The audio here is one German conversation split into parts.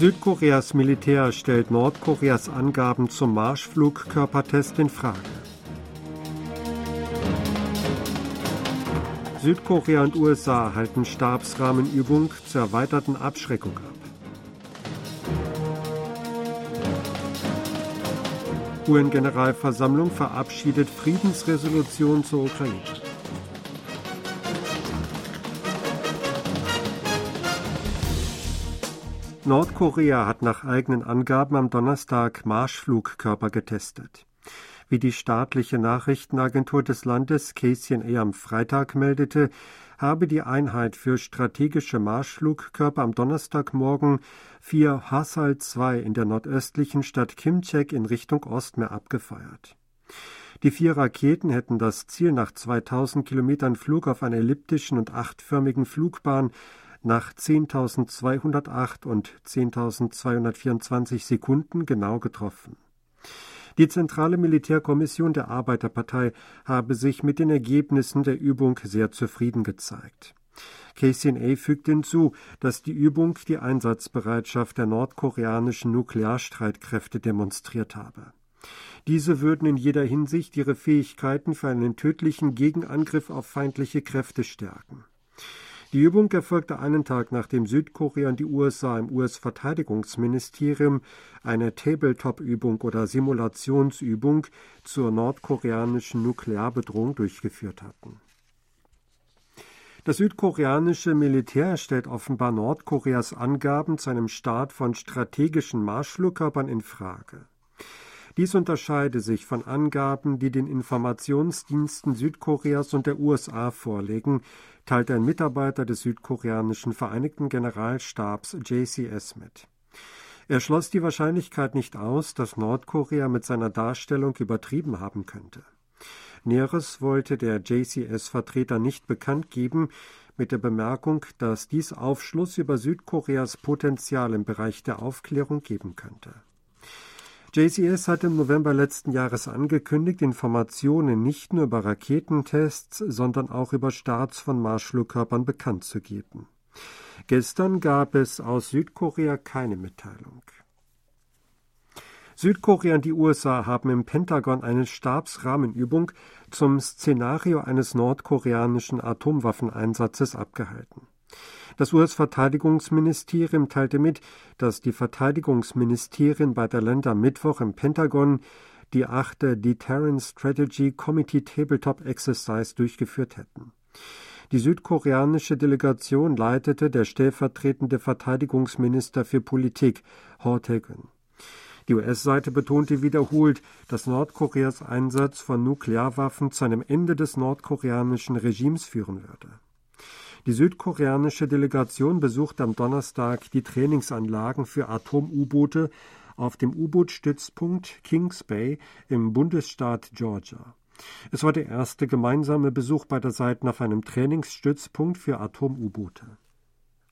Südkoreas Militär stellt Nordkoreas Angaben zum Marschflugkörpertest in Frage. Südkorea und USA halten Stabsrahmenübung zur erweiterten Abschreckung ab. UN-Generalversammlung verabschiedet Friedensresolution zur Ukraine. Nordkorea hat nach eigenen Angaben am Donnerstag Marschflugkörper getestet. Wie die staatliche Nachrichtenagentur des Landes KCNA am Freitag meldete, habe die Einheit für strategische Marschflugkörper am Donnerstagmorgen vier Hasal-2 in der nordöstlichen Stadt Kimchek in Richtung Ostmeer abgefeuert. Die vier Raketen hätten das Ziel nach 2000 Kilometern Flug auf einer elliptischen und achtförmigen Flugbahn nach 10.208 und 10.224 Sekunden genau getroffen. Die Zentrale Militärkommission der Arbeiterpartei habe sich mit den Ergebnissen der Übung sehr zufrieden gezeigt. KCNA fügt hinzu, dass die Übung die Einsatzbereitschaft der nordkoreanischen Nuklearstreitkräfte demonstriert habe. Diese würden in jeder Hinsicht ihre Fähigkeiten für einen tödlichen Gegenangriff auf feindliche Kräfte stärken. Die Übung erfolgte einen Tag nachdem Südkorea und die USA im US-Verteidigungsministerium eine Tabletop-Übung oder Simulationsübung zur nordkoreanischen Nuklearbedrohung durchgeführt hatten. Das südkoreanische Militär stellt offenbar Nordkoreas Angaben zu einem Start von strategischen Marschflugkörpern in Frage. Dies unterscheide sich von Angaben, die den Informationsdiensten Südkoreas und der USA vorlegen, teilte ein Mitarbeiter des südkoreanischen Vereinigten Generalstabs JCS mit. Er schloss die Wahrscheinlichkeit nicht aus, dass Nordkorea mit seiner Darstellung übertrieben haben könnte. Näheres wollte der JCS-Vertreter nicht bekannt geben, mit der Bemerkung, dass dies Aufschluss über Südkoreas Potenzial im Bereich der Aufklärung geben könnte. JCS hat im November letzten Jahres angekündigt, Informationen nicht nur über Raketentests, sondern auch über Starts von Marschflugkörpern bekannt zu geben. Gestern gab es aus Südkorea keine Mitteilung. Südkorea und die USA haben im Pentagon eine Stabsrahmenübung zum Szenario eines nordkoreanischen Atomwaffeneinsatzes abgehalten. Das US-Verteidigungsministerium teilte mit, dass die Verteidigungsministerien beider Länder Mittwoch im Pentagon die achte Deterrence Strategy Committee Tabletop Exercise durchgeführt hätten. Die südkoreanische Delegation leitete der stellvertretende Verteidigungsminister für Politik, Ho Tae-gun. Die US-Seite betonte wiederholt, dass Nordkoreas Einsatz von Nuklearwaffen zu einem Ende des nordkoreanischen Regimes führen würde. Die südkoreanische Delegation besuchte am Donnerstag die Trainingsanlagen für Atom-U-Boote auf dem U-Boot-Stützpunkt Kings Bay im Bundesstaat Georgia. Es war der erste gemeinsame Besuch beider Seiten auf einem Trainingsstützpunkt für Atom-U-Boote.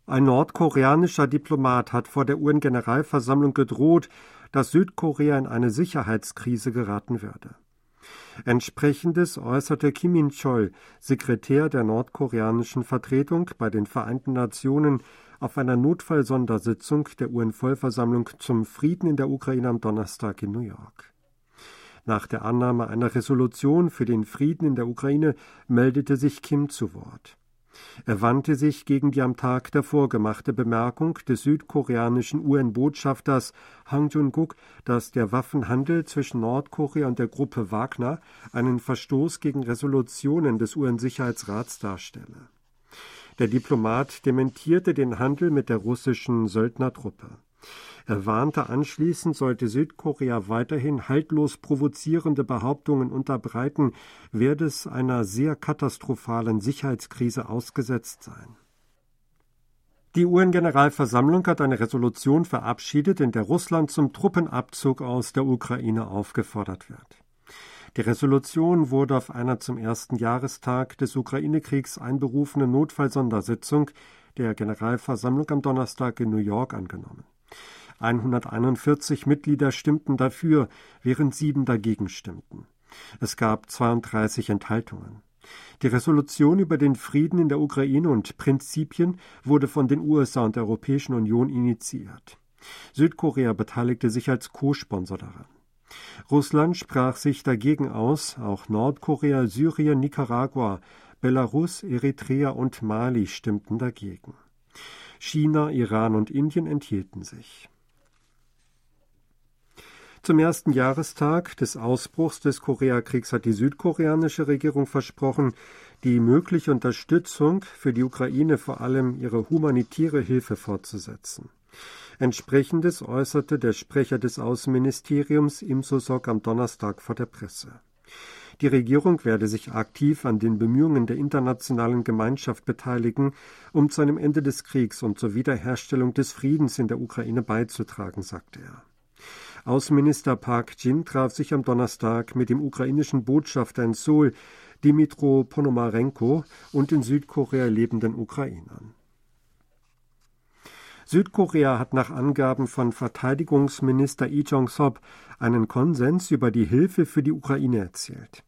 Ein nordkoreanischer Diplomat hat vor der UN-Generalversammlung gedroht, dass Südkorea in eine Sicherheitskrise geraten würde. Entsprechendes äußerte Kim In-chol, Sekretär der nordkoreanischen Vertretung bei den Vereinten Nationen, auf einer Notfallsondersitzung der UN-Vollversammlung zum Frieden in der Ukraine am Donnerstag in New York. Nach der Annahme einer Resolution für den Frieden in der Ukraine meldete sich Kim zu Wort. Er wandte sich gegen die am Tag davor gemachte Bemerkung des südkoreanischen UN-Botschafters Hang Jun-guk, dass der Waffenhandel zwischen Nordkorea und der Gruppe Wagner einen Verstoß gegen Resolutionen des UN-Sicherheitsrats darstelle. Der Diplomat dementierte den Handel mit der russischen Söldnertruppe. Er warnte anschließend, sollte Südkorea weiterhin haltlos provozierende Behauptungen unterbreiten, werde es einer sehr katastrophalen Sicherheitskrise ausgesetzt sein. Die UN-Generalversammlung hat eine Resolution verabschiedet, in der Russland zum Truppenabzug aus der Ukraine aufgefordert wird. Die Resolution wurde auf einer zum ersten Jahrestag des Ukraine-Kriegs einberufenen Notfallsondersitzung der Generalversammlung am Donnerstag in New York angenommen. 141 Mitglieder stimmten dafür, während sieben dagegen stimmten. Es gab 32 Enthaltungen. Die Resolution über den Frieden in der Ukraine und Prinzipien wurde von den USA und der Europäischen Union initiiert. Südkorea beteiligte sich als Co-Sponsor daran. Russland sprach sich dagegen aus, auch Nordkorea, Syrien, Nicaragua, Belarus, Eritrea und Mali stimmten dagegen. China, Iran und Indien enthielten sich. Zum ersten Jahrestag des Ausbruchs des Koreakriegs hat die südkoreanische Regierung versprochen, die mögliche Unterstützung für die Ukraine, vor allem ihre humanitäre Hilfe fortzusetzen. Entsprechendes äußerte der Sprecher des Außenministeriums Im Sosok am Donnerstag vor der Presse. Die Regierung werde sich aktiv an den Bemühungen der internationalen Gemeinschaft beteiligen, um zu einem Ende des Kriegs und zur Wiederherstellung des Friedens in der Ukraine beizutragen, sagte er. Außenminister Park Jin traf sich am Donnerstag mit dem ukrainischen Botschafter in Seoul, Dimitro Ponomarenko, und den Südkorea lebenden Ukrainern. Südkorea hat nach Angaben von Verteidigungsminister Lee Jong-sop einen Konsens über die Hilfe für die Ukraine erzielt.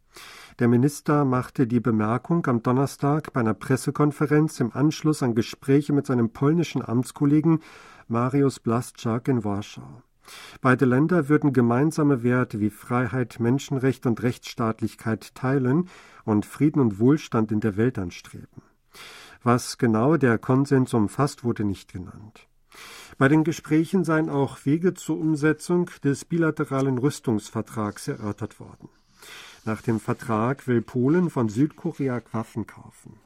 Der Minister machte die Bemerkung am Donnerstag bei einer Pressekonferenz im Anschluss an Gespräche mit seinem polnischen Amtskollegen Mariusz Blaszczak in Warschau. Beide Länder würden gemeinsame Werte wie Freiheit, Menschenrecht und Rechtsstaatlichkeit teilen und Frieden und Wohlstand in der Welt anstreben. Was genau der Konsens umfasst, wurde nicht genannt. Bei den Gesprächen seien auch Wege zur Umsetzung des bilateralen Rüstungsvertrags erörtert worden. Nach dem Vertrag will Polen von Südkorea Waffen kaufen.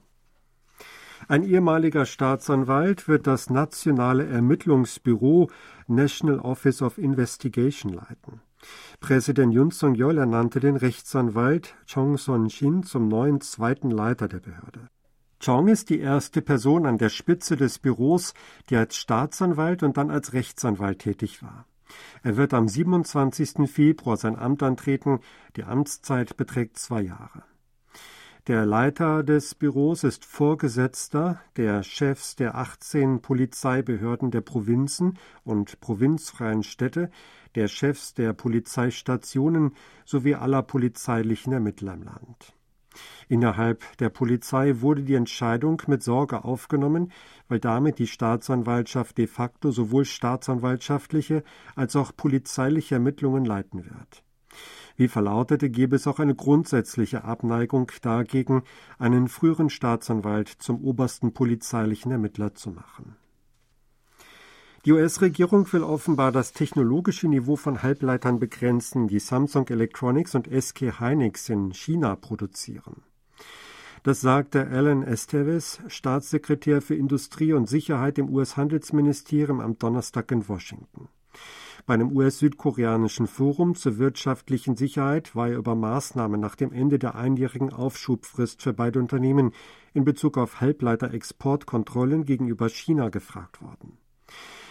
Ein ehemaliger Staatsanwalt wird das nationale Ermittlungsbüro National Office of Investigation leiten. Präsident Yun Song-yeol ernannte den Rechtsanwalt Chong Son-shin zum neuen zweiten Leiter der Behörde. Chong ist die erste Person an der Spitze des Büros, die als Staatsanwalt und dann als Rechtsanwalt tätig war. Er wird am 27. Februar sein Amt antreten. Die Amtszeit beträgt zwei Jahre. Der Leiter des Büros ist Vorgesetzter der Chefs der 18 Polizeibehörden der Provinzen und provinzfreien Städte, der Chefs der Polizeistationen sowie aller polizeilichen Ermittler im Land. Innerhalb der Polizei wurde die Entscheidung mit Sorge aufgenommen, weil damit die Staatsanwaltschaft de facto sowohl staatsanwaltschaftliche als auch polizeiliche Ermittlungen leiten wird. Wie verlautete, gäbe es auch eine grundsätzliche Abneigung dagegen, einen früheren Staatsanwalt zum obersten polizeilichen Ermittler zu machen. Die US-Regierung will offenbar das technologische Niveau von Halbleitern begrenzen, die Samsung Electronics und SK Hynix in China produzieren. Das sagte Alan Esteves, Staatssekretär für Industrie und Sicherheit im US-Handelsministerium am Donnerstag in Washington. Bei einem US-südkoreanischen Forum zur wirtschaftlichen Sicherheit war er über Maßnahmen nach dem Ende der einjährigen Aufschubfrist für beide Unternehmen in Bezug auf Halbleiter-Exportkontrollen gegenüber China gefragt worden.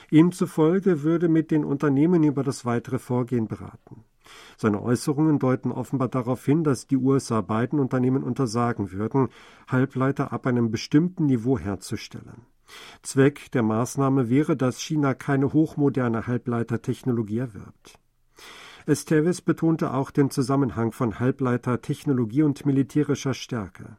Ihm zufolge würde mit den Unternehmen über das weitere Vorgehen beraten. Seine Äußerungen deuten offenbar darauf hin, dass die USA beiden Unternehmen untersagen würden, Halbleiter ab einem bestimmten Niveau herzustellen. Zweck der Maßnahme wäre, dass China keine hochmoderne Halbleitertechnologie erwirbt. Esteves betonte auch den Zusammenhang von Halbleitertechnologie und militärischer Stärke.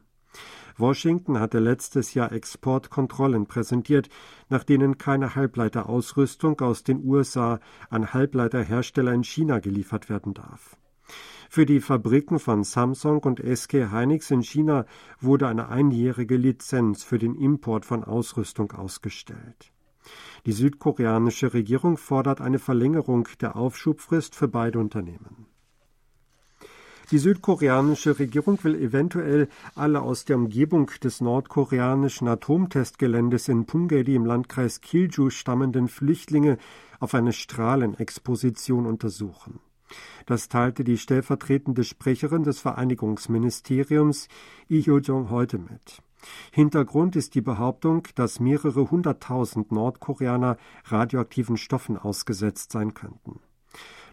Washington hatte letztes Jahr Exportkontrollen präsentiert, nach denen keine Halbleiterausrüstung aus den USA an Halbleiterhersteller in China geliefert werden darf. Für die Fabriken von Samsung und SK Hynix in China wurde eine einjährige Lizenz für den Import von Ausrüstung ausgestellt. Die südkoreanische Regierung fordert eine Verlängerung der Aufschubfrist für beide Unternehmen. Die südkoreanische Regierung will eventuell alle aus der Umgebung des nordkoreanischen Atomtestgeländes in Punggye im Landkreis Kilju stammenden Flüchtlinge auf eine Strahlenexposition untersuchen. Das teilte die stellvertretende Sprecherin des Vereinigungsministeriums Lee Hyo-jong heute mit. Hintergrund ist die Behauptung, dass mehrere hunderttausend Nordkoreaner radioaktiven Stoffen ausgesetzt sein könnten.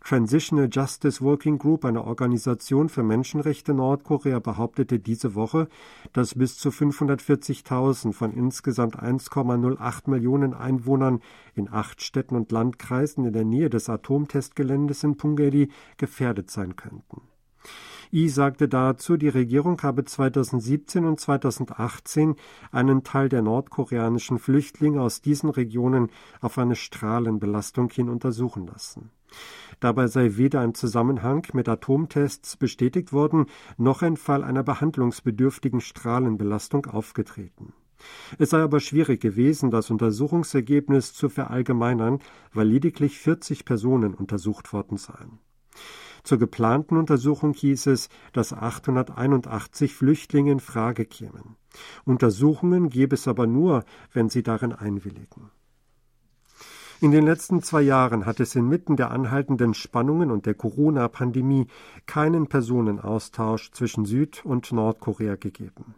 Transitional Justice Working Group, eine Organisation für Menschenrechte Nordkorea, behauptete diese Woche, dass bis zu 540.000 von insgesamt 1,08 Millionen Einwohnern in acht Städten und Landkreisen in der Nähe des Atomtestgeländes in Punggye gefährdet sein könnten. I sagte dazu, die Regierung habe 2017 und 2018 einen Teil der nordkoreanischen Flüchtlinge aus diesen Regionen auf eine Strahlenbelastung hin untersuchen lassen. Dabei sei weder ein Zusammenhang mit Atomtests bestätigt worden, noch ein Fall einer behandlungsbedürftigen Strahlenbelastung aufgetreten. Es sei aber schwierig gewesen, das Untersuchungsergebnis zu verallgemeinern, weil lediglich 40 Personen untersucht worden seien. Zur geplanten Untersuchung hieß es, dass 881 Flüchtlinge in Frage kämen. Untersuchungen gäbe es aber nur, wenn sie darin einwilligen. In den letzten zwei Jahren hat es inmitten der anhaltenden Spannungen und der Corona-Pandemie keinen Personenaustausch zwischen Süd- und Nordkorea gegeben.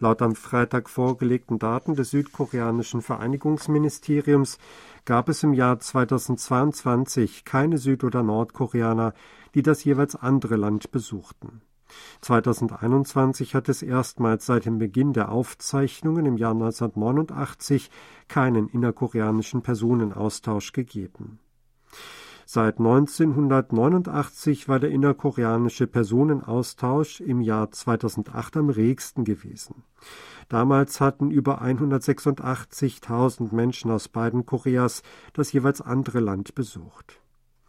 Laut am Freitag vorgelegten Daten des südkoreanischen Vereinigungsministeriums gab es im Jahr 2022 keine Süd- oder Nordkoreaner, die das jeweils andere Land besuchten. 2021 hat es erstmals seit dem Beginn der Aufzeichnungen im Jahr 1989 keinen innerkoreanischen Personenaustausch gegeben. Seit 1989 war der innerkoreanische Personenaustausch im Jahr 2008 am regsten gewesen. Damals hatten über 186.000 Menschen aus beiden Koreas das jeweils andere Land besucht.